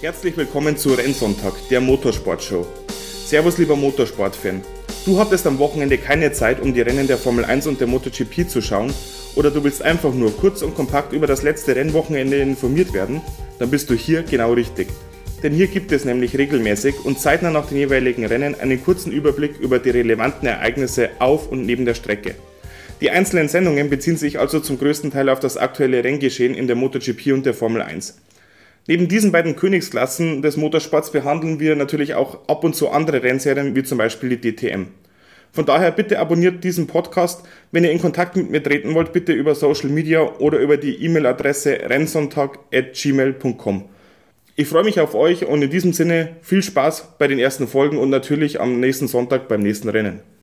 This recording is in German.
Herzlich willkommen zu Rennsonntag, der Motorsportshow. Servus lieber Motorsportfan. Du hattest am Wochenende keine Zeit, um die Rennen der Formel 1 und der MotoGP zu schauen oder du willst einfach nur kurz und kompakt über das letzte Rennwochenende informiert werden, dann bist du hier genau richtig. Denn hier gibt es nämlich regelmäßig und zeitnah nach den jeweiligen Rennen einen kurzen Überblick über die relevanten Ereignisse auf und neben der Strecke. Die einzelnen Sendungen beziehen sich also zum größten Teil auf das aktuelle Renngeschehen in der MotoGP und der Formel 1. Neben diesen beiden Königsklassen des Motorsports behandeln wir natürlich auch ab und zu andere Rennserien, wie zum Beispiel die DTM. Von daher bitte abonniert diesen Podcast. Wenn ihr in Kontakt mit mir treten wollt, bitte über Social Media oder über die E-Mail-Adresse rennsonntag.gmail.com. Ich freue mich auf euch und in diesem Sinne viel Spaß bei den ersten Folgen und natürlich am nächsten Sonntag beim nächsten Rennen.